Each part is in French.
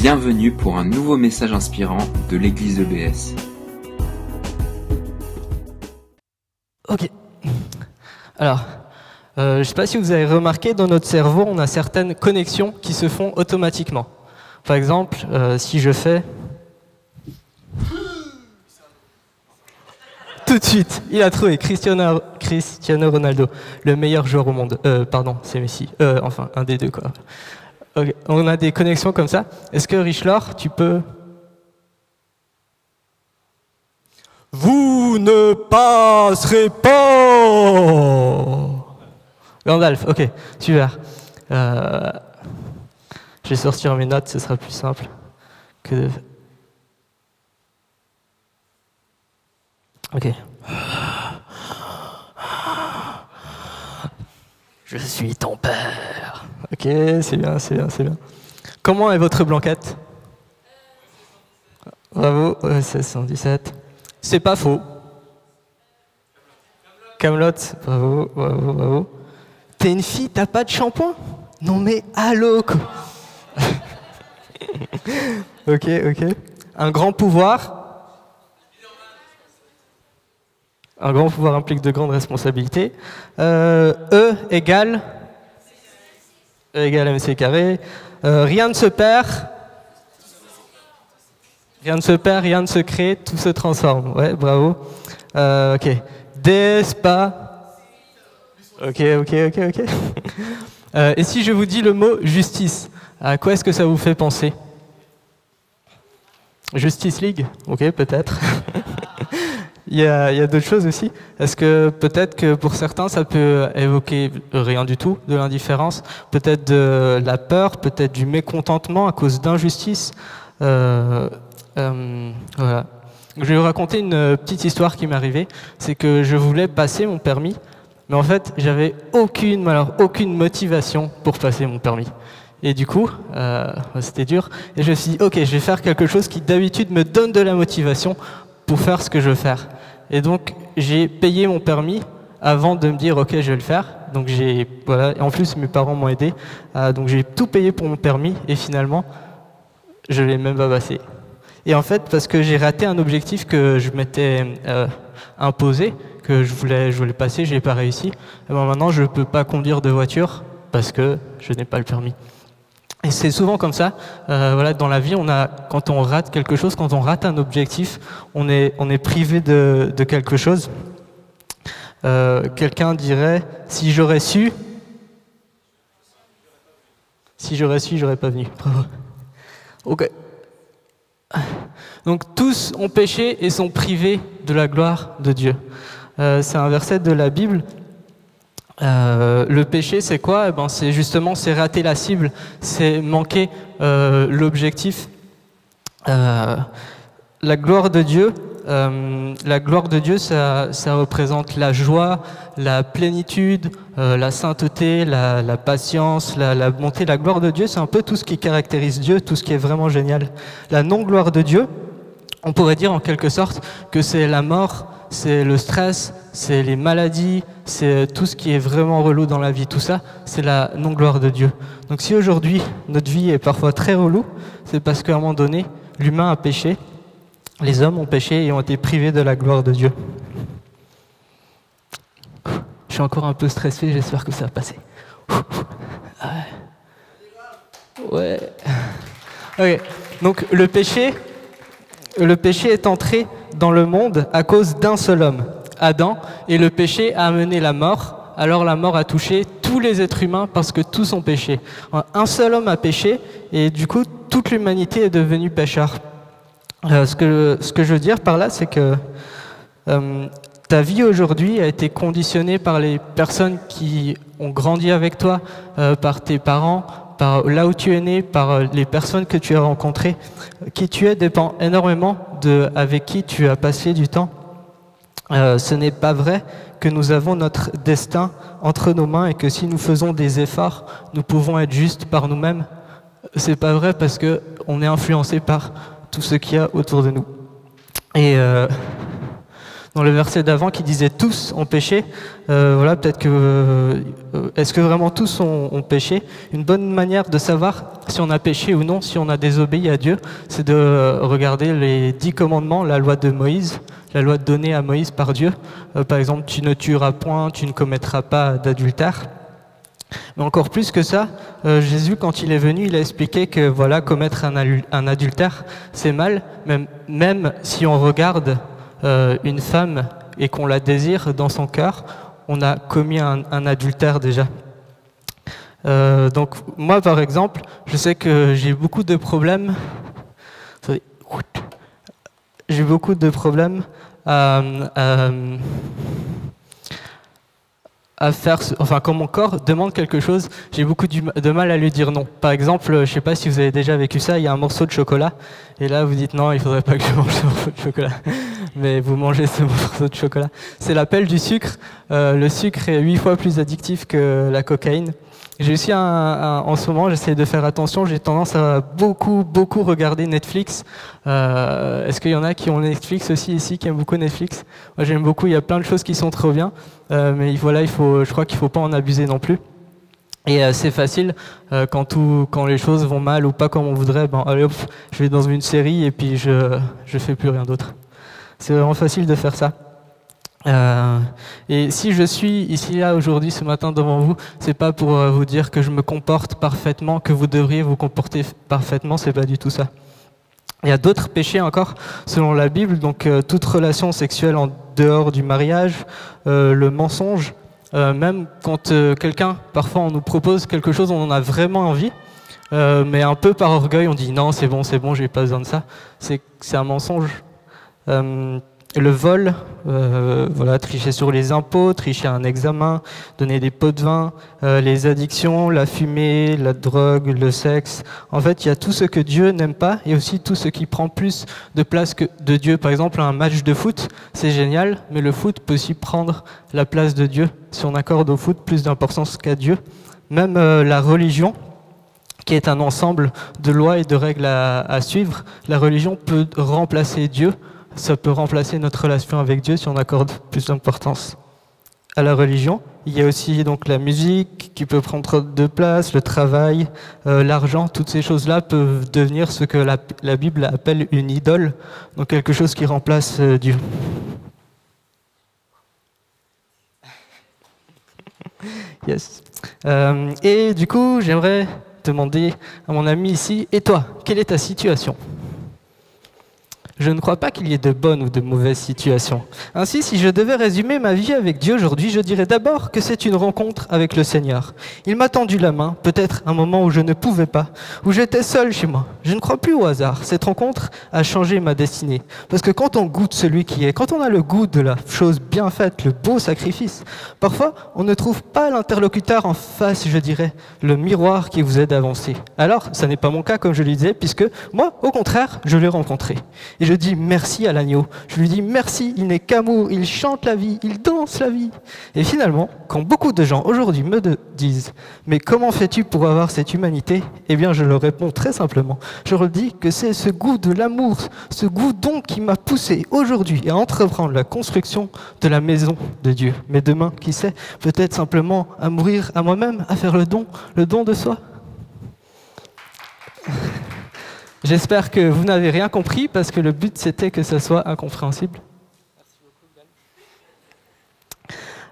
Bienvenue pour un nouveau message inspirant de l'église EBS. Ok. Alors, euh, je ne sais pas si vous avez remarqué, dans notre cerveau, on a certaines connexions qui se font automatiquement. Par exemple, euh, si je fais... Tout de suite, il a trouvé Cristiano, Ronaldo, le meilleur joueur au monde. Euh, pardon, c'est Messi. Euh, enfin, un des deux, quoi. On a des connexions comme ça. Est-ce que Richelor, tu peux... Vous ne passerez pas Gandalf, ok, super. Euh, je vais sortir mes notes, ce sera plus simple que de... Ok. Je suis ton père. Ok, c'est bien, c'est bien, c'est bien. Comment est votre blanquette? Bravo, c'est 117. C'est pas faux. Camelot, bravo, bravo, bravo. T'es une fille, t'as pas de shampoing? Non mais allô. Ok, ok. Un grand pouvoir? Un grand pouvoir implique de grandes responsabilités. Euh, e égale Égale mc carré. Euh, rien ne se perd. Rien ne se perd, rien ne se crée, tout se transforme. Ouais, bravo. Euh, ok. Despa. Ok, ok, ok, ok. Euh, et si je vous dis le mot justice, à quoi est-ce que ça vous fait penser? Justice League? Ok, peut-être. il y a, d'autres choses aussi. Est-ce que peut-être que pour certains, ça peut évoquer rien du tout, de l'indifférence, peut-être de la peur, peut-être du mécontentement à cause d'injustice. Euh, euh, voilà. Je vais vous raconter une petite histoire qui m'est arrivée. C'est que je voulais passer mon permis, mais en fait, j'avais aucune, alors aucune motivation pour passer mon permis. Et du coup, euh, c'était dur. Et je me suis dit, ok, je vais faire quelque chose qui d'habitude me donne de la motivation pour faire ce que je veux faire. Et donc, j'ai payé mon permis avant de me dire, ok, je vais le faire. Donc j'ai, voilà. En plus, mes parents m'ont aidé. Euh, donc j'ai tout payé pour mon permis. Et finalement, je l'ai même pas passé. Et en fait, parce que j'ai raté un objectif que je m'étais euh, imposé, que je voulais, je voulais passer, je n'ai pas réussi. Et ben maintenant, je ne peux pas conduire de voiture parce que je n'ai pas le permis. Et c'est souvent comme ça. Euh, voilà, dans la vie, on a, quand on rate quelque chose, quand on rate un objectif, on est, on est privé de, de quelque chose. Euh, Quelqu'un dirait, si j'aurais su, si j'aurais su, j'aurais pas venu. Bravo. Ok. Donc tous ont péché et sont privés de la gloire de Dieu. Euh, c'est un verset de la Bible. Euh, le péché, c'est quoi? Eh ben, C'est justement, c'est rater la cible, c'est manquer euh, l'objectif. Euh, la gloire de Dieu, la gloire de Dieu, ça, ça, représente la joie, la plénitude, la sainteté, la, la patience, la, la, bonté. La gloire de Dieu, c'est un peu tout ce qui caractérise Dieu, tout ce qui est vraiment génial. La non-gloire de Dieu, on pourrait dire en quelque sorte que c'est la mort, c'est le stress, c'est les maladies, c'est tout ce qui est vraiment relou dans la vie. Tout ça, c'est la non-gloire de Dieu. Donc si aujourd'hui notre vie est parfois très relou, c'est parce qu'à un moment donné, l'humain a péché, les hommes ont péché et ont été privés de la gloire de Dieu. Je suis encore un peu stressé, j'espère que ça va passer. Ouais. Donc le péché, le péché est entré dans le monde à cause d'un seul homme, Adam, et le péché a amené la mort. Alors la mort a touché tous les êtres humains parce que tous ont péché. Un seul homme a péché et du coup toute l'humanité est devenue pécheur. Euh, ce, que, je veux dire par là, c'est que euh, ta vie aujourd'hui a été conditionnée par les personnes qui ont grandi avec toi, euh, par tes parents, par là où tu es né, par les personnes que tu as rencontrées. Qui tu es dépend énormément de avec qui tu as passé du temps. Euh, ce n'est pas vrai que nous avons notre destin entre nos mains et que si nous faisons des efforts, nous pouvons être justes par nous-mêmes. C'est pas vrai parce que on est influencé par tout ce qu'il y a autour de nous. Et euh, dans le verset d'avant qui disait tous ont péché. Euh, voilà, peut-être que euh, est-ce que vraiment tous ont, péché? Une bonne manière de savoir si on a péché ou non, si on a désobéi à Dieu, c'est de regarder les dix commandements, la loi de Moïse, la loi donnée à Moïse par Dieu. Euh, par exemple, tu ne tueras point, tu ne commettras pas d'adultère. Mais encore plus que ça, Jésus, quand il est venu, il a expliqué que voilà, commettre un, un adultère, c'est mal, même, même si on regarde euh, une femme et qu'on la désire dans son cœur, on a commis un, adultère déjà. Euh, donc moi par exemple, je sais que j'ai beaucoup de problèmes. J'ai beaucoup de problèmes à, faire, enfin quand mon corps demande quelque chose, j'ai beaucoup de mal à lui dire non. Par exemple, je sais pas si vous avez déjà vécu ça, il y a un morceau de chocolat, et là vous dites non, il faudrait pas que je mange ce morceau de chocolat, mais vous mangez ce morceau de chocolat. C'est l'appel du sucre. Euh, le sucre est huit fois plus addictif que la cocaïne. J'ai aussi un, en ce moment, j'essaie de faire attention. J'ai tendance à beaucoup, beaucoup regarder Netflix. Euh, Est-ce qu'il y en a qui ont Netflix aussi ici, qui aiment beaucoup Netflix? Moi, j'aime beaucoup. Il y a plein de choses qui sont trop bien, euh, mais voilà, il faut, je crois qu'il faut pas en abuser non plus. Et euh, c'est facile euh, quand tout, quand les choses vont mal ou pas comme on voudrait. Ben allez hop, je vais dans une série et puis je, je fais plus rien d'autre. C'est vraiment facile de faire ça. Euh, et si je suis ici là aujourd'hui ce matin devant vous, c'est pas pour euh, vous dire que je me comporte parfaitement, que vous devriez vous comporter parfaitement, c'est pas du tout ça. Il y a d'autres péchés encore selon la Bible, donc euh, toute relation sexuelle en dehors du mariage, le mensonge, même quand quelqu'un, parfois on nous propose quelque chose, on en a vraiment envie, mais un peu par orgueil, on dit non, c'est bon, c'est bon, j'ai pas besoin de ça. C'est un mensonge le vol, euh, voilà, tricher sur les impôts, tricher un examen, donner des pots de vin, euh, les addictions, la fumée, la drogue, le sexe. En fait, il y a tout ce que Dieu n'aime pas et aussi tout ce qui prend plus de place que de Dieu. Par exemple, un match de foot, c'est génial, mais le foot peut aussi prendre la place de Dieu si on accorde au foot plus d'importance qu'à Dieu. Même euh, la religion, qui est un ensemble de lois et de règles à, à suivre, la religion peut remplacer Dieu ça peut remplacer notre relation avec Dieu si on accorde plus d'importance à la religion. Il y a aussi donc la musique qui peut prendre de place, le travail, euh, l'argent, toutes ces choses-là peuvent devenir ce que la, Bible appelle une idole, donc quelque chose qui remplace euh, Dieu. Yes. Euh, et du coup, j'aimerais demander à mon ami ici, et toi, quelle est ta situation? Je ne crois pas qu'il y ait de bonnes ou de mauvaises situations. Ainsi, si je devais résumer ma vie avec Dieu aujourd'hui, je dirais d'abord que c'est une rencontre avec le Seigneur. Il m'a tendu la main, peut-être un moment où je ne pouvais pas, où j'étais seul chez moi. Je ne crois plus au hasard. Cette rencontre a changé ma destinée. Parce que quand on goûte celui qui est, quand on a le goût de la chose bien faite, le beau sacrifice, parfois on ne trouve pas l'interlocuteur en face, je dirais, le miroir qui vous aide à avancer. Alors, ça n'est pas mon cas, comme je le disais, puisque moi, au contraire, je l'ai rencontré je dis merci à l'agneau. Je lui dis merci, il n'est qu'amour, il chante la vie, il danse la vie. Et finalement, quand beaucoup de gens aujourd'hui me disent mais comment fais-tu pour avoir cette humanité? Eh bien, je leur réponds très simplement. Je leur dis que c'est ce goût de l'amour, ce goût donc qui m'a poussé aujourd'hui à entreprendre la construction de la maison de Dieu. Mais demain, qui sait, peut-être simplement à mourir à moi-même, à faire le don, le don de soi? J'espère que vous n'avez rien compris parce que le but c'était que ça soit incompréhensible.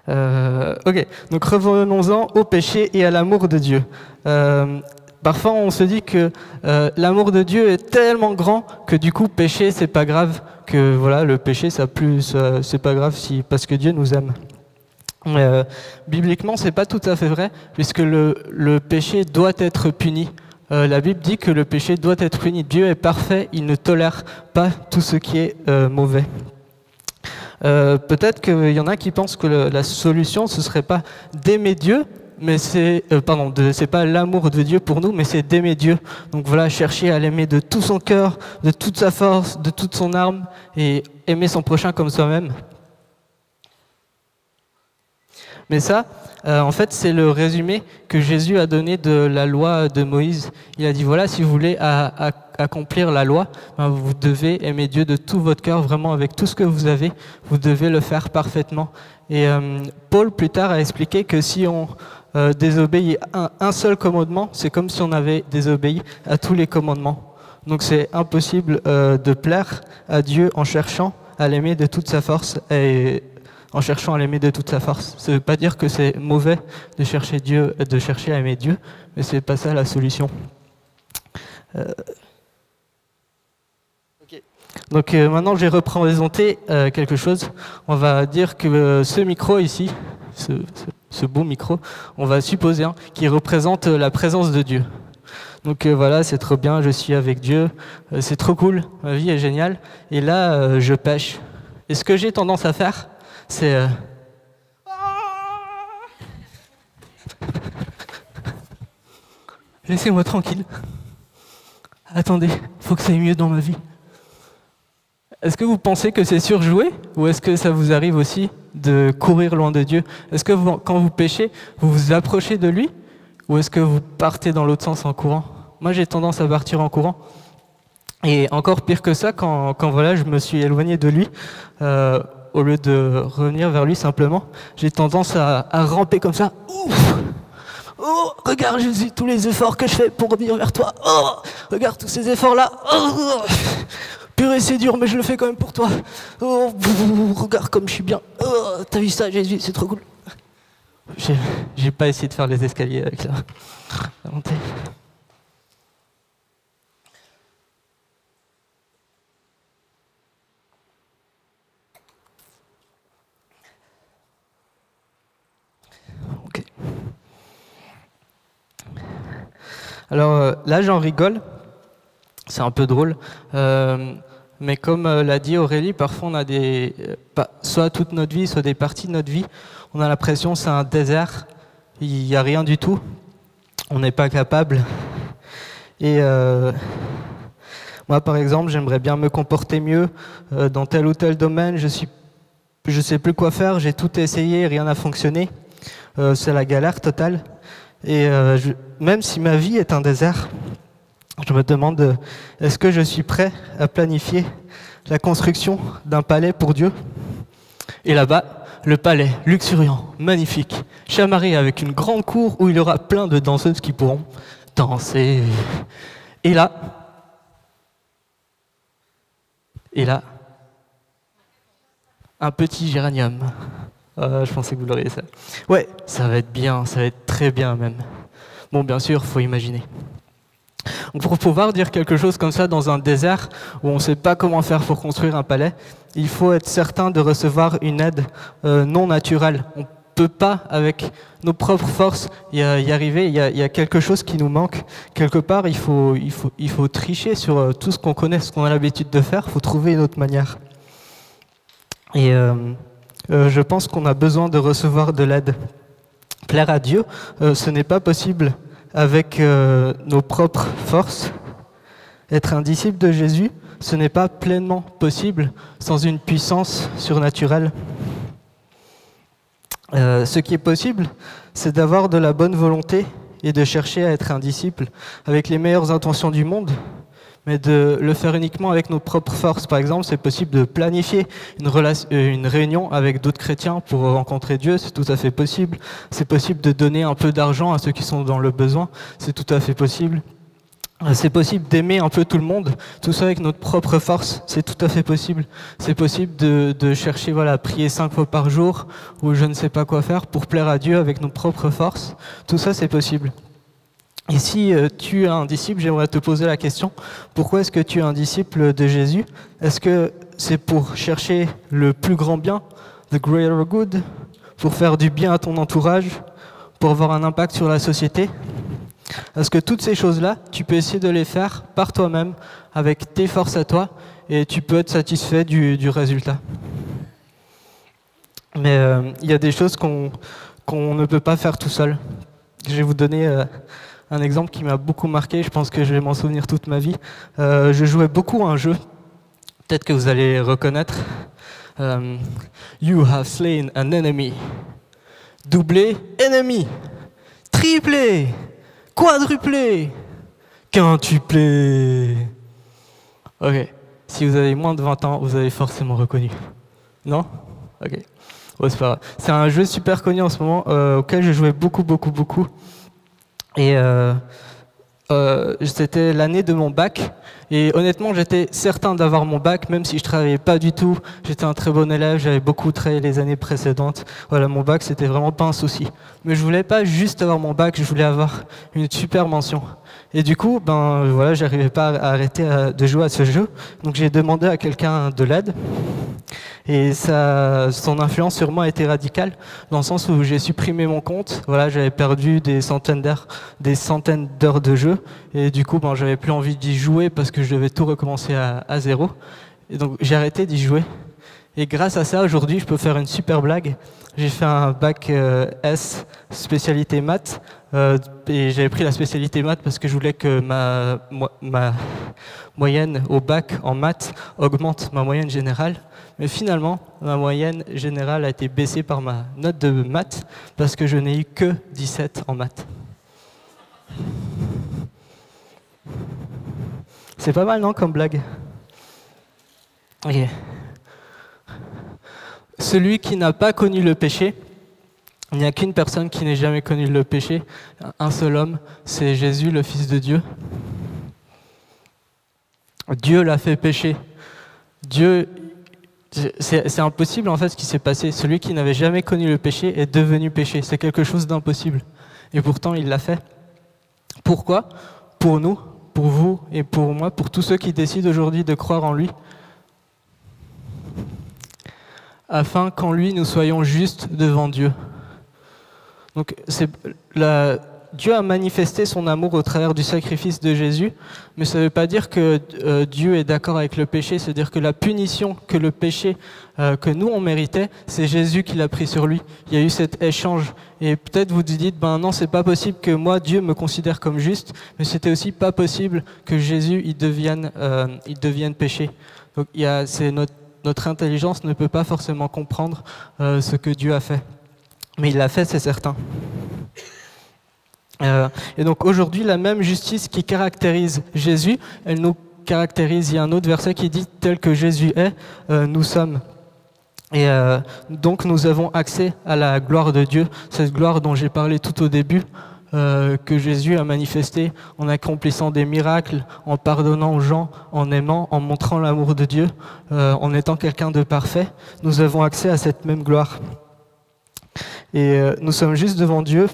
Euh, ok, donc revenons-en au péché et à l'amour de Dieu. Euh, parfois on se dit que euh, l'amour de Dieu est tellement grand que du coup péché c'est pas grave, que voilà le péché ça plus c'est pas grave si parce que Dieu nous aime. bibliquement c'est pas tout à fait vrai puisque le péché doit être puni. Euh, la Bible dit que le péché doit être puni. Dieu est parfait, il ne tolère pas tout ce qui est euh, mauvais. Euh, peut-être qu'il y en a qui pensent que la solution ce serait pas d'aimer Dieu, mais c'est pardon, c'est pas l'amour de Dieu pour nous, mais c'est d'aimer Dieu. Donc voilà, chercher à l'aimer de tout son cœur, de toute sa force, de toute son âme, et aimer son prochain comme soi-même. Mais ça, euh, en fait, c'est le résumé que Jésus a donné de la loi de Moïse. Il a dit, voilà, si vous voulez accomplir la loi, ben, vous devez aimer Dieu de tout votre cœur, vraiment avec tout ce que vous avez, vous devez le faire parfaitement. Et euh, Paul, plus tard, a expliqué que si on euh, désobéit un, un seul commandement, c'est comme si on avait désobéi à tous les commandements. Donc c'est impossible de plaire à Dieu en cherchant à l'aimer de toute sa force en cherchant à l'aimer de toute sa force. Ça ne veut pas dire que c'est mauvais de chercher Dieu, de chercher à aimer Dieu, mais c'est pas ça la solution. Euh, Donc euh, maintenant j'ai représenté euh, quelque chose. On va dire que ce micro ici, ce, beau micro, on va supposer hein, qu'il représente la présence de Dieu. Donc voilà, c'est trop bien, je suis avec Dieu, c'est trop cool, ma vie est géniale. Et là, je pêche. Et ce que j'ai tendance à faire, c'est. Euh, Laissez-moi tranquille. Attendez, faut que ça aille mieux dans ma vie. Est-ce que vous pensez que c'est surjoué? Ou est-ce que ça vous arrive aussi de courir loin de Dieu? Est-ce que quand vous péchez, vous vous approchez de lui? Ou est-ce que vous partez dans l'autre sens en courant? Moi, j'ai tendance à partir en courant. Et encore pire que ça, quand, voilà, je me suis éloigné de lui, euh, au lieu de revenir vers lui simplement, j'ai tendance à, ramper comme ça. Ouf Oh, regarde Jésus, tous les efforts que je fais pour revenir vers toi. Oh, regarde tous ces efforts-là. Oh, purée, c'est dur, mais je le fais quand même pour toi. Oh, regarde comme je suis bien. Oh, t'as vu ça, Jésus, c'est trop cool. J'ai pas essayé de faire les escaliers avec la, la montée. Alors euh, là, j'en rigole. C'est un peu drôle. Euh, mais comme euh, l'a dit Aurélie, parfois on a des, soit toute notre vie, soit des parties de notre vie, on a l'impression c'est un désert, il n'y a rien du tout, on n'est pas capable. Et moi, par exemple, j'aimerais bien me comporter mieux dans tel ou tel domaine. Je suis, je sais plus quoi faire, j'ai tout essayé, rien n'a fonctionné. c'est la galère totale. Et euh, même si ma vie est un désert, je me demande, est-ce que je suis prêt à planifier la construction d'un palais pour Dieu? Et là-bas, le palais luxuriant, magnifique, chamarré avec une grande cour où il y aura plein de danseuses qui pourront danser. Et là, et là, un petit géranium ah, je pensais que vous l'auriez ça. Ouais, ça va être bien, ça va être très bien même. Bon, bien sûr, faut imaginer. pour pouvoir dire quelque chose comme ça dans un désert où on ne sait pas comment faire pour construire un palais, il faut être certain de recevoir une aide euh, non naturelle. On ne peut pas, avec nos propres forces, y, arriver. Il y, a, quelque chose qui nous manque. Quelque part, il faut, il faut, il faut tricher sur euh, tout ce qu'on connaît, ce qu'on a l'habitude de faire. Il faut trouver une autre manière. Et euh, euh, je pense qu'on a besoin de recevoir de l'aide. Plaire à Dieu, euh, ce n'est pas possible avec euh, nos propres forces. Être un disciple de Jésus, ce n'est pas pleinement possible sans une puissance surnaturelle. ce qui est possible, c'est d'avoir de la bonne volonté et de chercher à être un disciple avec les meilleures intentions du monde, mais de le faire uniquement avec nos propres forces. Par exemple, c'est possible de planifier euh, une réunion avec d'autres chrétiens pour rencontrer Dieu, c'est tout à fait possible. C'est possible de donner un peu d'argent à ceux qui sont dans le besoin, c'est tout à fait possible. Euh, c'est possible d'aimer un peu tout le monde, tout ça avec notre propre force, c'est tout à fait possible. C'est possible de, de, chercher, voilà, à prier cinq fois par jour, ou je ne sais pas quoi faire pour plaire à Dieu avec nos propres forces. Tout ça, c'est possible. Et si euh, tu es un disciple, j'aimerais te poser la question, pourquoi est-ce que tu es un disciple de Jésus? Est-ce que c'est pour chercher le plus grand bien, the greater good, pour faire du bien à ton entourage, pour avoir un impact sur la société? Est-ce que toutes ces choses-là, tu peux essayer de les faire par toi-même, avec tes forces à toi, et tu peux être satisfait du, résultat? Mais euh, il y a des choses qu'on ne peut pas faire tout seul. Je vais vous donner... Euh, un exemple qui m'a beaucoup marqué, je pense que je vais m'en souvenir toute ma vie. Euh, je jouais beaucoup à un jeu, peut-être que vous allez reconnaître. Euh, you have slain an enemy. doublé, ennemi, triplé, quadruplé, quintuplé. Ok, si vous avez moins de 20 ans, vous avez forcément reconnu. Non? Ok. c'est un jeu super connu en ce moment, euh, auquel j'ai joué beaucoup, beaucoup, beaucoup. Et euh, euh, c'était l'année de mon bac. Et honnêtement, j'étais certain d'avoir mon bac, même si je travaillais pas du tout. J'étais un très bon élève, j'avais beaucoup travaillé les années précédentes. Voilà, mon bac, c'était vraiment pas un souci. Mais je voulais pas juste avoir mon bac, je voulais avoir une super mention. Et du coup, ben voilà, j'arrivais pas à arrêter de jouer à ce jeu. Donc j'ai demandé à quelqu'un de l'aide. Et ça, son influence sur moi a été radicale, dans le sens où j'ai supprimé mon compte. Voilà, j'avais perdu des centaines d'heures, des centaines d'heures de jeu, et du coup, ben, j'avais plus envie d'y jouer parce que je devais tout recommencer à zéro. Et donc, j'ai arrêté d'y jouer. Et grâce à ça, aujourd'hui, je peux faire une super blague. J'ai fait un bac euh, S spécialité maths euh, et j'avais pris la spécialité maths parce que je voulais que ma, moyenne au bac en maths augmente ma moyenne générale. Mais finalement, ma moyenne générale a été baissée par ma note de maths parce que je n'ai eu que 17 en maths. C'est pas mal, non, comme blague? Celui qui n'a pas connu le péché, il n'y a qu'une personne qui n'ait jamais connu le péché, un seul homme, c'est Jésus, le Fils de Dieu. Dieu l'a fait pécher. Dieu, c'est impossible en fait ce qui s'est passé. Celui qui n'avait jamais connu le péché est devenu péché. C'est quelque chose d'impossible. Et pourtant, il l'a fait. Pourquoi? Pour nous, pour vous et pour moi, pour tous ceux qui décident aujourd'hui de croire en lui, afin qu'en lui nous soyons justes devant Dieu. Donc Dieu a manifesté son amour au travers du sacrifice de Jésus, mais ça ne veut pas dire que euh, Dieu est d'accord avec le péché, c'est-à-dire que la punition que le péché euh, que nous on méritait, c'est Jésus qui l'a pris sur lui. Il y a eu cet échange. Et peut-être vous dites, ben non, c'est pas possible que moi Dieu me considère comme juste, mais c'était aussi pas possible que Jésus il devienne, euh, il devienne péché. Donc c'est notre, notre intelligence ne peut pas forcément comprendre ce que Dieu a fait. Mais il l'a fait, c'est certain. Euh, et donc aujourd'hui, la même justice qui caractérise Jésus, elle nous caractérise. Il y a un autre verset qui dit tel que Jésus est, euh, nous sommes. Et euh, donc nous avons accès à la gloire de Dieu, cette gloire dont j'ai parlé tout au début, que Jésus a manifesté en accomplissant des miracles, en pardonnant aux gens, en aimant, en montrant l'amour de Dieu, en étant quelqu'un de parfait. Nous avons accès à cette même gloire. Et euh, nous sommes juste devant Dieu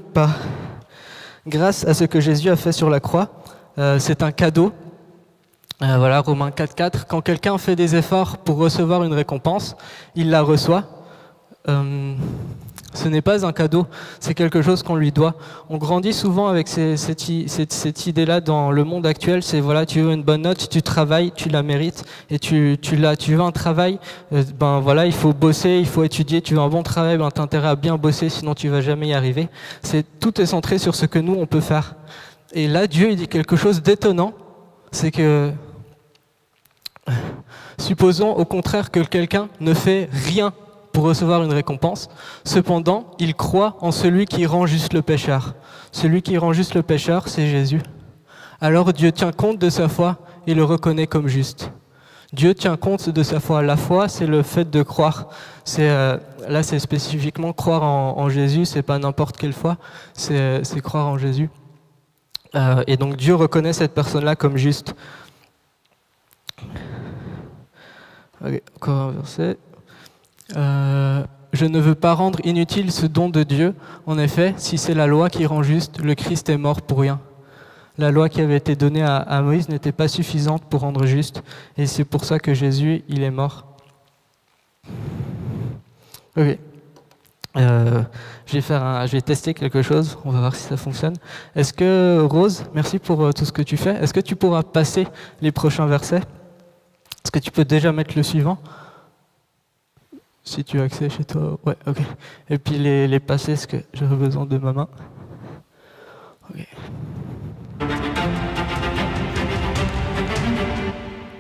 grâce à ce que Jésus a fait sur la croix. Euh, c'est un cadeau. Euh, voilà, Romains 4.4. Quand quelqu'un fait des efforts pour recevoir une récompense, il la reçoit. Ce n'est pas un cadeau, c'est quelque chose qu'on lui doit. On grandit souvent avec cette, idée-là dans le monde actuel. C'est voilà, tu veux une bonne note, tu travailles, tu la mérites, et tu, veux un travail, euh, ben voilà, il faut bosser, il faut étudier. Tu veux un bon travail, ben t'as à bien bosser, sinon tu vas jamais y arriver. C'est tout est centré sur ce que nous on peut faire. Et là, Dieu il dit quelque chose d'étonnant, c'est que supposons au contraire que quelqu'un ne fait rien pour recevoir une récompense. Cependant, il croit en celui qui rend juste le pécheur. Celui qui rend juste le pécheur, c'est Jésus. Alors Dieu tient compte de sa foi et le reconnaît comme juste. Dieu tient compte de sa foi. La foi, c'est le fait de croire. C'est euh, là, c'est spécifiquement croire en, Jésus. C'est pas n'importe quelle foi. C'est croire en Jésus. Euh, et donc Dieu reconnaît cette personne-là comme juste. encore un verset. Euh, je ne veux pas rendre inutile ce don de Dieu. En effet, si c'est la loi qui rend juste, le Christ est mort pour rien. La loi qui avait été donnée à, Moïse n'était pas suffisante pour rendre juste, et c'est pour ça que Jésus, il est mort. Ok. Euh, je, vais faire je vais tester quelque chose, on va voir si ça fonctionne. Est-ce que, Rose, merci pour euh, tout ce que tu fais, est-ce que tu pourras passer les prochains versets? Est-ce que tu peux déjà mettre le suivant? Si tu as accès chez toi, ouais, ok. Et puis les, les passer, est-ce que j'aurais besoin de ma main Ok.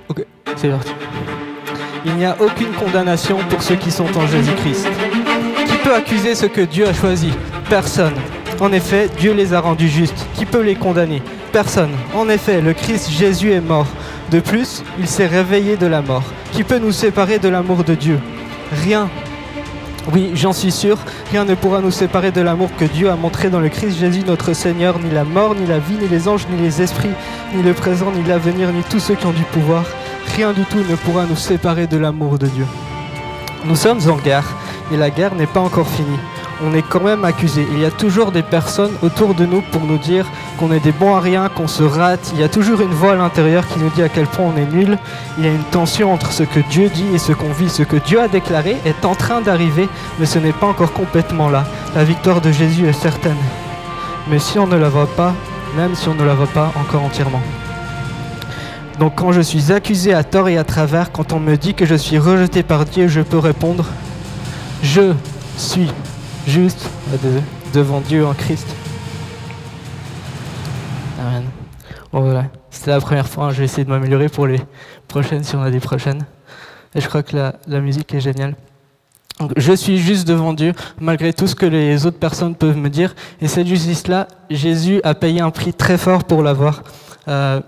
Ok, c'est parti. Il n'y a aucune condamnation pour ceux qui sont en Jésus-Christ. peut accuser ce que Dieu a choisi? Personne. En effet, Dieu les a rendus justes. Qui peut les condamner? Personne. En effet, le Christ Jésus est mort. De plus, il s'est réveillé de la mort. Qui peut nous séparer de l'amour de Dieu? Rien. Oui, j'en suis sûr, rien ne pourra nous séparer de l'amour que Dieu a montré dans le Christ Jésus notre Seigneur, ni la mort, ni la vie, ni les anges, ni les esprits, ni le présent, ni l'avenir, ni tous ceux qui ont du pouvoir. Rien du tout ne pourra nous séparer de l'amour de Dieu. Nous sommes en guerre, et la guerre n'est pas encore finie on est quand même accusé. Il y a toujours des personnes autour de nous pour nous dire qu'on est des bons à rien, qu'on se rate. Il y a toujours une voix à l'intérieur qui nous dit à quel point on est nul. Il y a une tension entre ce que Dieu dit et ce qu'on vit. Ce que Dieu a déclaré est en train d'arriver, mais ce n'est pas encore complètement là. La victoire de Jésus est certaine. Mais si on ne la voit pas, même si on ne la voit pas encore entièrement. Donc quand je suis accusé à tort et à travers, quand on me dit que je suis rejeté par Dieu, je peux répondre, je suis juste devant Dieu en Christ. Amen. Bon voilà, c'était la première fois, je vais essayer de m'améliorer pour les prochaines si on a des prochaines. Et je crois que la, la musique est géniale. Donc, je suis juste devant Dieu, malgré tout ce que les autres personnes peuvent me dire. Et cette justice-là, Jésus a payé un prix très fort pour l'avoir. Euh,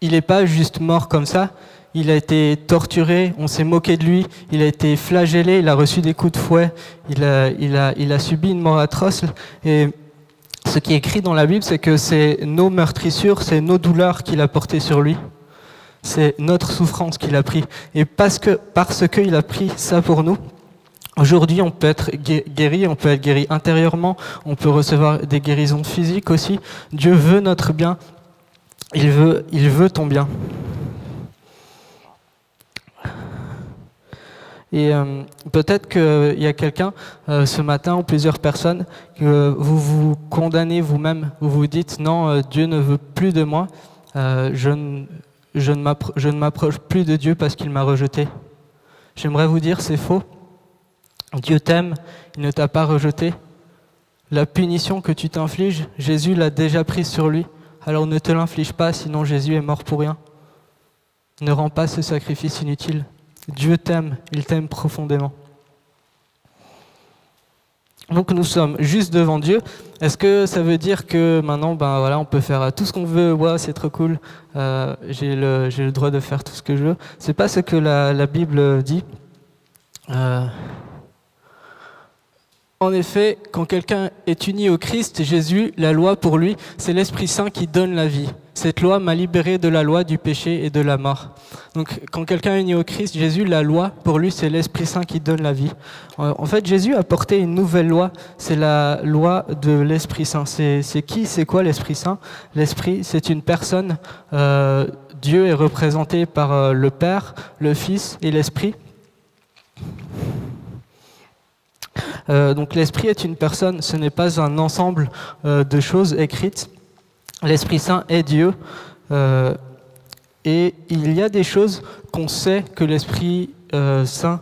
il n'est pas juste mort comme ça, il a été torturé, on s'est moqué de lui, il a été flagellé, il a reçu des coups de fouet, il a, subi une mort atroce. Et ce qui est écrit dans la Bible, c'est que c'est nos meurtrissures, c'est nos douleurs qu'il a portées sur lui. C'est notre souffrance qu'il a pris. Et parce que, parce qu'il a pris ça pour nous, Aujourd'hui, on peut être guéri, on peut être guéri intérieurement, on peut recevoir des guérisons physiques aussi. Dieu veut notre bien, il veut, il veut ton bien. Et euh, peut-être qu'il y a quelqu'un euh, ce matin ou plusieurs personnes que vous vous condamnez vous-même, vous vous dites non, euh, Dieu ne veut plus de moi, je ne, je ne m'approche plus de Dieu parce qu'il m'a rejeté. J'aimerais vous dire c'est faux. Dieu t'aime, il ne t'a pas rejeté. La punition que tu t'infliges, Jésus l'a déjà prise sur lui. Alors ne te l'inflige pas, sinon Jésus est mort pour rien. Ne rends pas ce sacrifice inutile. Dieu t'aime, il t'aime profondément. Donc nous sommes juste devant Dieu. Est-ce que ça veut dire que maintenant, ben voilà, on peut faire tout ce qu'on veut Ouais, c'est trop cool. Euh, j'ai le droit de faire tout ce que je veux. C'est pas ce que la, la Bible dit. Euh, en effet, quand quelqu'un est uni au Christ, Jésus, la loi pour lui, c'est l'Esprit Saint qui donne la vie. Cette loi m'a libéré de la loi du péché et de la mort. Donc, quand quelqu'un est uni au Christ, Jésus, la loi pour lui, c'est l'Esprit Saint qui donne la vie. Euh, en fait, Jésus a porté une nouvelle loi. C'est la loi de l'Esprit Saint. C'est qui? C'est quoi l'Esprit Saint? L'Esprit, c'est une personne. Euh, Dieu est représenté par euh, le Père, le Fils et l'Esprit. Donc l'Esprit est une personne, ce n'est pas un ensemble de choses écrites. L'Esprit Saint est Dieu. Euh, et il y a des choses qu'on sait que l'Esprit Saint,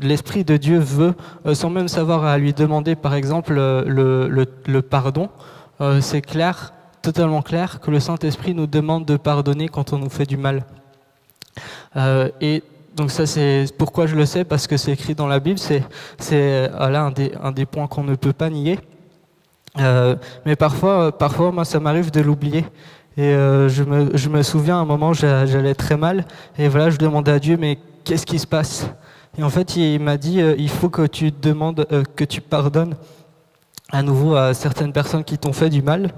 l'Esprit de Dieu veut, sans même savoir à lui demander, par exemple, le, pardon. C'est clair, totalement clair, que le Saint-Esprit nous demande de pardonner quand on nous fait du mal. et donc ça c'est pourquoi je le sais parce que c'est écrit dans la Bible, c'est c'est un des un des points qu'on ne peut pas nier. Euh, mais parfois parfois moi ça m'arrive de l'oublier. Et euh, je me souviens à un moment j'allais très mal. Et voilà je demandais à Dieu mais qu'est-ce qui se passe? Et en fait il m'a dit euh, il faut que tu demandes euh, que tu pardonnes à nouveau à certaines personnes qui t'ont fait du mal.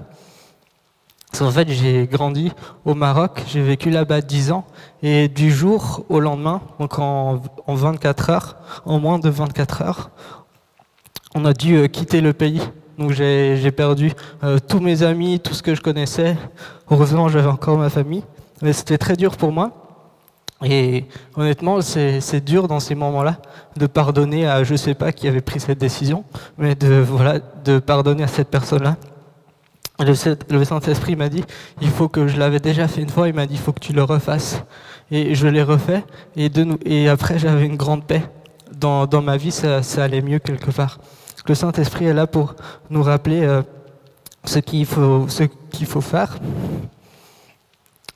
En fait, j'ai grandi au Maroc, j'ai vécu là-bas 10 ans, et du jour au lendemain, donc en, 24 heures, en moins de 24 heures, on a dû euh, quitter le pays. Donc j'ai perdu euh, tous mes amis, tout ce que je connaissais. Heureusement, j'avais encore ma famille, mais c'était très dur pour moi. Et honnêtement, c'est dur dans ces moments-là de pardonner à je sais pas qui avait pris cette décision, mais de voilà de pardonner à cette personne-là le, Saint-Esprit m'a dit, il faut que je l'avais déjà fait une fois, il m'a dit, il faut que tu le refasses. Et je l'ai refait, et, après j'avais une grande paix. Dans, ma vie, ça, allait mieux quelque part. Le Saint-Esprit est là pour nous rappeler euh, ce qu'il faut, ce qu'il faut faire.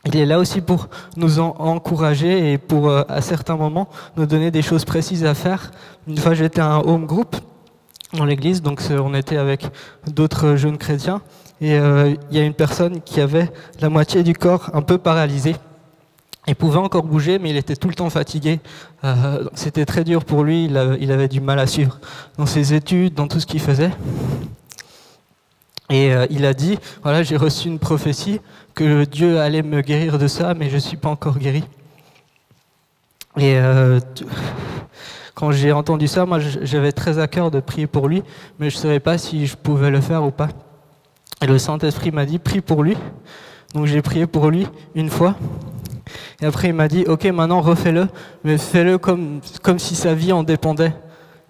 il est là aussi pour nous encourager et pour, à certains moments, nous donner des choses précises à faire. Une fois, j'étais à un home group dans l'église, donc on était avec d'autres jeunes chrétiens, et il y a une personne qui avait la moitié du corps un peu paralysé. Il pouvait encore bouger, mais il était tout le temps fatigué. Euh, C'était très dur pour lui, il avait, du mal à suivre dans ses études, dans tout ce qu'il faisait. Et euh, il a dit, voilà, j'ai reçu une prophétie que Dieu allait me guérir de ça, mais je ne suis pas encore guéri. Et euh, quand j'ai entendu ça, moi j'avais très à cœur de prier pour lui, mais je ne savais pas si je pouvais le faire ou pas. Et le Saint-Esprit m'a dit, prie pour lui. Donc j'ai prié pour lui une fois. Et après, il m'a dit, ok, maintenant refais-le, mais fais-le comme, comme si sa vie en dépendait.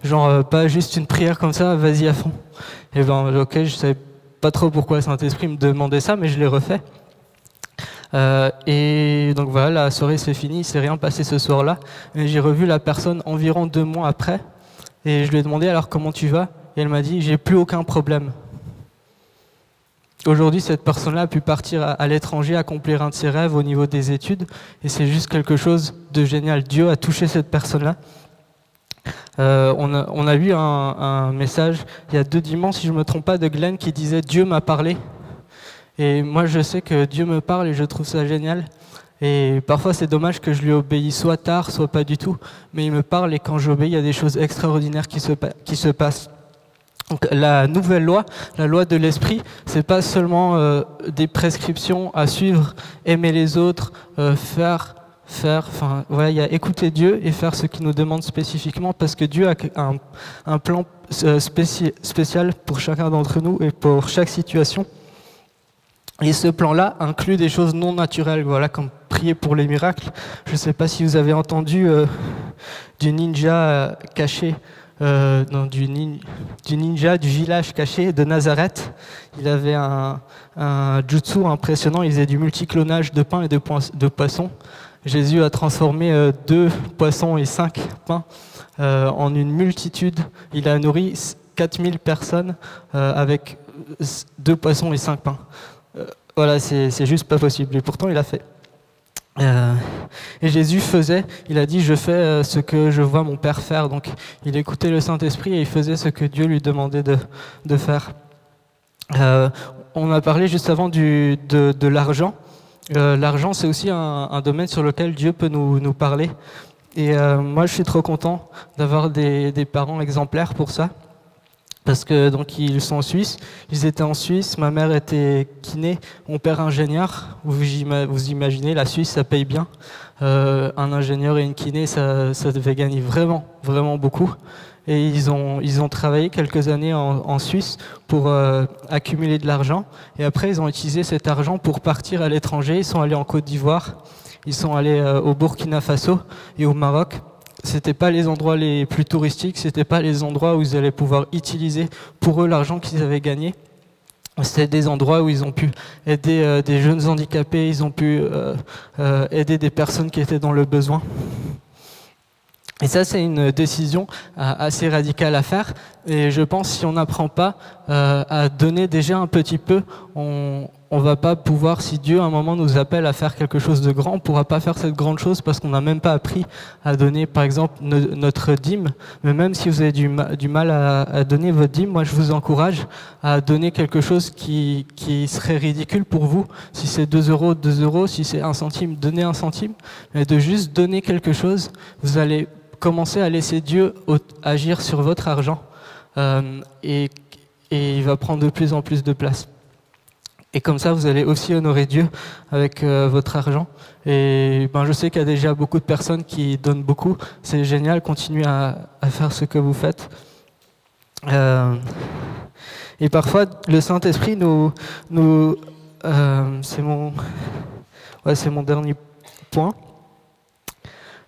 Genre, euh, pas juste une prière comme ça, vas-y à fond. Et ben, ok, je savais pas trop pourquoi Saint-Esprit me demandait ça, mais je l'ai refait. Euh, et donc voilà, la soirée s'est finie, il s'est rien passé ce soir-là. Et j'ai revu la personne environ deux mois après, et je lui ai demandé alors comment tu vas, et elle m'a dit, j'ai plus aucun problème. Aujourd'hui, cette personne-là a pu partir à, l'étranger, accomplir un de ses rêves au niveau des études, et c'est juste quelque chose de génial. Dieu a touché cette personne-là. Euh, on, a, lu un, message il y a deux dimanches, si je ne me trompe pas, de Glenn qui disait Dieu m'a parlé. Et moi, je sais que Dieu me parle et je trouve ça génial. Et parfois, c'est dommage que je lui obéisse soit tard, soit pas du tout. Mais il me parle et quand j'obéis, il y a des choses extraordinaires qui se, qui se passent. Donc, la nouvelle loi, la loi de l'esprit, c'est pas seulement euh, des prescriptions à suivre, aimer les autres, euh, faire, faire. Enfin, voilà, il y a écouter Dieu et faire ce qu'il nous demande spécifiquement, parce que Dieu a un, plan euh, spécial pour chacun d'entre nous et pour chaque situation. Et ce plan-là inclut des choses non naturelles, voilà, comme prier pour les miracles. Je ne sais pas si vous avez entendu du ninja caché euh, du, ninja du village caché de Nazareth. Il avait un, jutsu impressionnant, il faisait du multiclonage de pain et de, poissons. Jésus a transformé euh, deux poissons et cinq pains euh, en une multitude. Il a nourri 4000 personnes avec deux poissons et cinq pains. voilà, c'est juste pas possible. Et pourtant, il a fait. Euh, et Jésus faisait, il a dit, je fais euh, ce que je vois mon Père faire. Donc il écoutait le Saint-Esprit et il faisait ce que Dieu lui demandait de, de faire. Euh, on a parlé juste avant de, de l'argent. l'argent, c'est aussi un, un, domaine sur lequel Dieu peut nous, nous parler. Et moi, je suis trop content d'avoir des, des parents exemplaires pour ça parce que donc ils sont en Suisse. Ils étaient en Suisse. Ma mère était kiné, mon père ingénieur. Vous, imaginez, la Suisse, ça paye bien. Euh, un ingénieur et une kiné, ça, ça, devait gagner vraiment, vraiment beaucoup. Et ils ont, ils ont travaillé quelques années en, en Suisse pour euh, accumuler de l'argent. Et après, ils ont utilisé cet argent pour partir à l'étranger. Ils sont allés en Côte d'Ivoire. Ils sont allés euh, au Burkina Faso et au Maroc c'était pas les endroits les plus touristiques, c'était pas les endroits où ils allaient pouvoir utiliser pour eux l'argent qu'ils avaient gagné. C'était des endroits où ils ont pu aider euh, des jeunes handicapés, ils ont pu euh, euh, aider des personnes qui étaient dans le besoin. Et ça, c'est une décision assez radicale à faire. Et je pense si on n'apprend pas à donner déjà un petit peu, on, on va pas pouvoir, si Dieu à un moment nous appelle à faire quelque chose de grand, on pourra pas faire cette grande chose parce qu'on n'a même pas appris à donner, par exemple, notre dîme. Mais même si vous avez du, mal à, donner votre dîme, moi je vous encourage à donner quelque chose qui, serait ridicule pour vous. Si c'est 2 euros, 2 euros, si c'est un centime, donnez un centime. Mais de juste donner quelque chose, vous allez commencer à laisser Dieu agir sur votre argent euh, et, et il va prendre de plus en plus de place. Et comme ça, vous allez aussi honorer Dieu avec euh, votre argent. Et ben, je sais qu'il y a déjà beaucoup de personnes qui donnent beaucoup. C'est génial, continuez à, faire ce que vous faites. Euh, et parfois, le Saint-Esprit nous... euh, c'est mon, ouais, mon dernier point.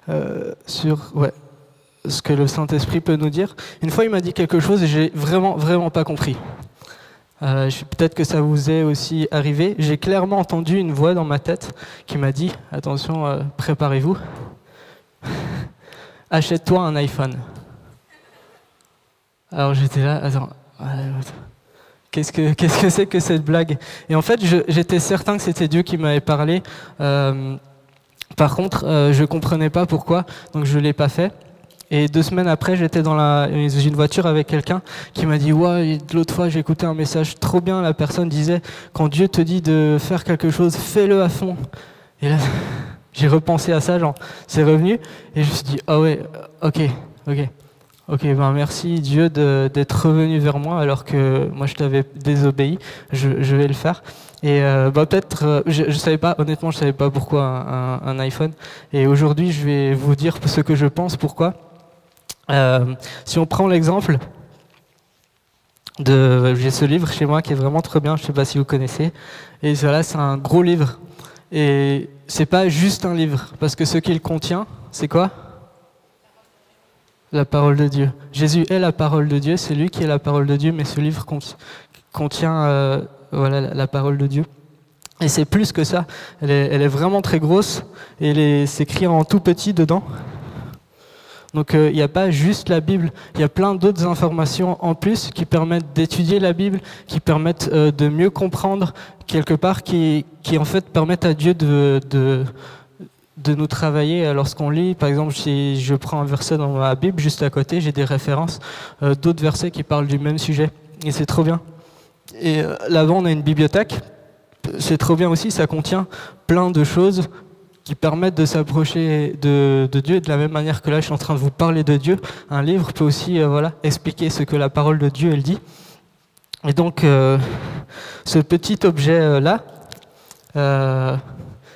Euh, sur ouais, ce que le Saint-Esprit peut nous dire. Une fois, il m'a dit quelque chose et j'ai vraiment, vraiment pas compris. Euh, Peut-être que ça vous est aussi arrivé. J'ai clairement entendu une voix dans ma tête qui m'a dit attention, euh, préparez-vous, achète-toi un iPhone. Alors j'étais là, attends, qu'est-ce que qu'est-ce que c'est que cette blague? Et en fait, j'étais certain que c'était Dieu qui m'avait parlé. Euh, par contre, euh, je comprenais pas pourquoi, donc je l'ai pas fait. Et deux semaines après, j'étais dans, une voiture avec quelqu'un qui m'a dit ouais, l'autre fois j'ai écouté un message trop bien. La personne disait quand Dieu te dit de faire quelque chose, fais-le à fond. Et là, j'ai repensé à ça, genre c'est revenu et je me suis dit ah ouais, ok, ok. Ok, ben merci Dieu d'être revenu vers moi alors que moi je t'avais désobéi. Je, vais le faire. Et euh, bah, peut-être, euh, je, je savais pas, honnêtement, je savais pas pourquoi un iPhone. Et aujourd'hui, je vais vous dire ce que je pense, pourquoi? Euh, si on prend l'exemple de, j'ai ce livre chez moi qui est vraiment très bien. Je sais pas si vous connaissez. Et voilà, c'est un gros livre. Et c'est pas juste un livre, parce que ce qu'il contient, c'est quoi? La parole de Dieu. Jésus est la parole de Dieu, c'est lui qui est la parole de Dieu, mais ce livre contient euh, voilà, la parole de Dieu. Et c'est plus que ça, elle est, elle est, vraiment très grosse, et c'est écrit en tout petit dedans. Donc euh, il n'y a pas juste la Bible, il y a plein d'autres informations en plus qui permettent d'étudier la Bible, qui permettent euh, de mieux comprendre quelque part, qui, en fait permettent à Dieu de, de nous travailler lorsqu'on lit. Par exemple, si je prends un verset dans ma Bible, juste à côté, j'ai des références euh, d'autres versets qui parlent du même sujet. Et c'est trop bien. Et euh, là-bas, on a une bibliothèque. C'est trop bien aussi, ça contient plein de choses qui permettent de s'approcher de, Dieu. de la même manière que là, je suis en train de vous parler de Dieu, un livre peut aussi euh, voilà, expliquer ce que la parole de Dieu, elle dit. Et donc, ce petit objet-là,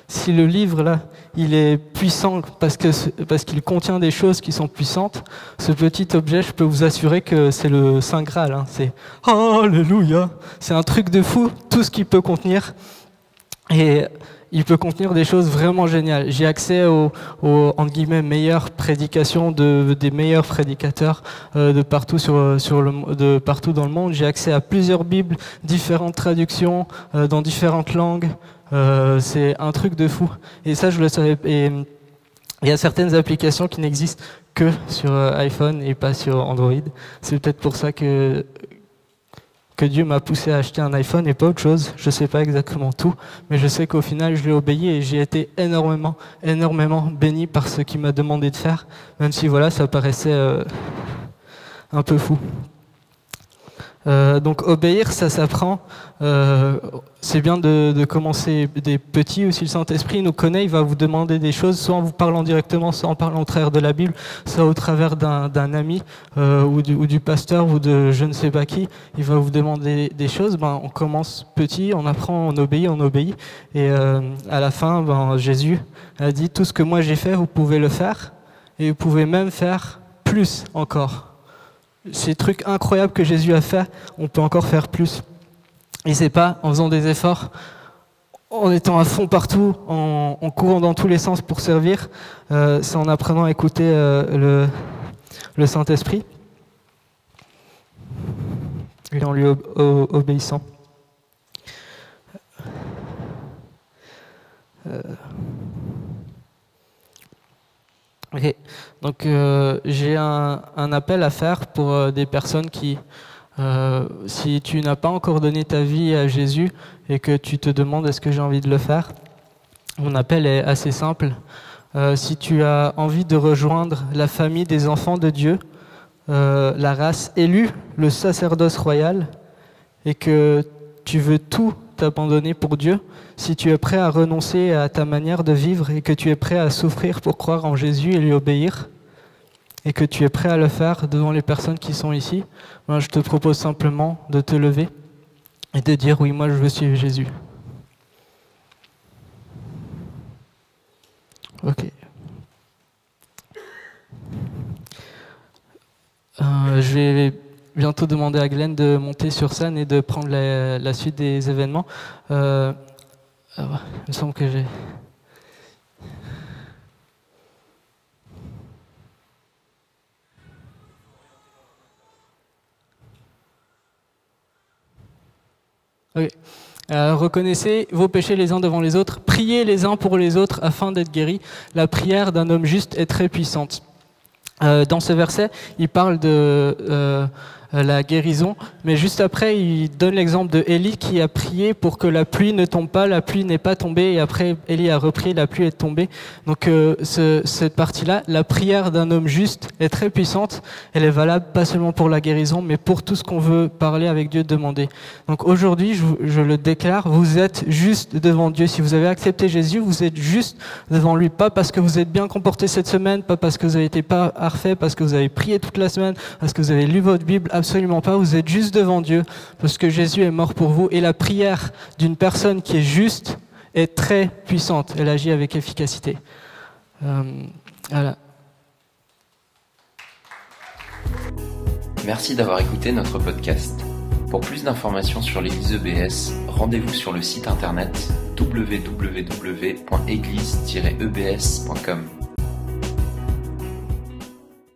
si le livre là, il est puissant parce que parce qu'il contient des choses qui sont puissantes. Ce petit objet, je peux vous assurer que c'est le Saint Graal. Hein. C'est Alléluia. C'est un truc de fou, tout ce qu'il peut contenir. Et il peut contenir des choses vraiment géniales. J'ai accès aux, entre guillemets meilleures prédications de, des meilleurs prédicateurs euh, de partout sur, sur le, de partout dans le monde. J'ai accès à plusieurs bibles, différentes traductions euh, dans différentes langues. Euh, c'est un truc de fou. Et ça, je le savais. Et il y a certaines applications qui n'existent que sur euh, iPhone et pas sur Android. C'est peut-être pour ça que que Dieu m'a poussé à acheter un iPhone et pas autre chose. Je sais pas exactement tout, mais je sais qu'au final, je l'ai obéi et j'ai été énormément, énormément béni par ce qu'il m'a demandé de faire, même si voilà, ça paraissait euh, un peu fou. Euh, donc obéir, ça s'apprend. Euh, c'est bien de, commencer des petits aussi. Le Saint-Esprit nous connaît, il va vous demander des choses, soit en vous parlant directement, soit en parlant au travers de la Bible, soit au travers d'un ami euh, ou, du, ou, pasteur ou de je ne sais pas qui. Il va vous demander des choses. Ben, on commence petit, on apprend, on obéit, on obéit. Et à la fin, ben, Jésus a dit tout ce que moi j'ai fait, vous pouvez le faire, et vous pouvez même faire plus encore ces trucs incroyables que Jésus a fait, on peut encore faire plus. Et c'est pas en faisant des efforts, en étant à fond partout, en, courant dans tous les sens pour servir, euh, c'est en apprenant à écouter euh, le, Saint-Esprit et en lui obéissant. Euh, Donc euh, j'ai un, appel à faire pour euh, des personnes qui, euh, si tu n'as pas encore donné ta vie à Jésus et que tu te demandes est-ce que j'ai envie de le faire, mon appel est assez simple. si tu as envie de rejoindre la famille des enfants de Dieu, la race élue, le sacerdoce royal, et que tu veux tout t'abandonner pour Dieu, si tu es prêt à renoncer à ta manière de vivre et que tu es prêt à souffrir pour croire en Jésus et lui obéir, et que tu es prêt à le faire devant les personnes qui sont ici, moi je te propose simplement de te lever et de dire oui, moi je veux suivre Jésus. Ok. Euh, je vais bientôt demander à Glenn de monter sur scène et de prendre la, suite des événements. Euh, il me semble que j'ai... Euh, reconnaissez vos péchés les uns devant les autres, priez les uns pour les autres afin d'être guéris. La prière d'un homme juste est très puissante. Euh, dans ce verset, il parle de la guérison. Mais juste après, il donne l'exemple de Élie qui a prié pour que la pluie ne tombe pas. La pluie n'est pas tombée et après Élie a repris, la pluie est tombée. Donc euh, ce, cette partie-là, la prière d'un homme juste est très puissante. Elle est valable pas seulement pour la guérison, mais pour tout ce qu'on veut parler avec Dieu, demander. Donc aujourd'hui, je, le déclare, vous êtes juste devant Dieu. Si vous avez accepté Jésus, vous êtes juste devant lui, pas parce que vous êtes bien comporté cette semaine, pas parce que vous avez été parfait, parce que vous avez prié toute la semaine, parce que vous avez lu votre Bible, absolument pas. Vous êtes juste devant Dieu, parce que Jésus est mort pour vous. Et la prière d'une personne qui est juste est très puissante. Elle agit avec efficacité. Euh, voilà. Merci d'avoir écouté notre podcast. Pour plus d'informations sur l'église EBS, rendez-vous sur le site internet www.église-ebs.com.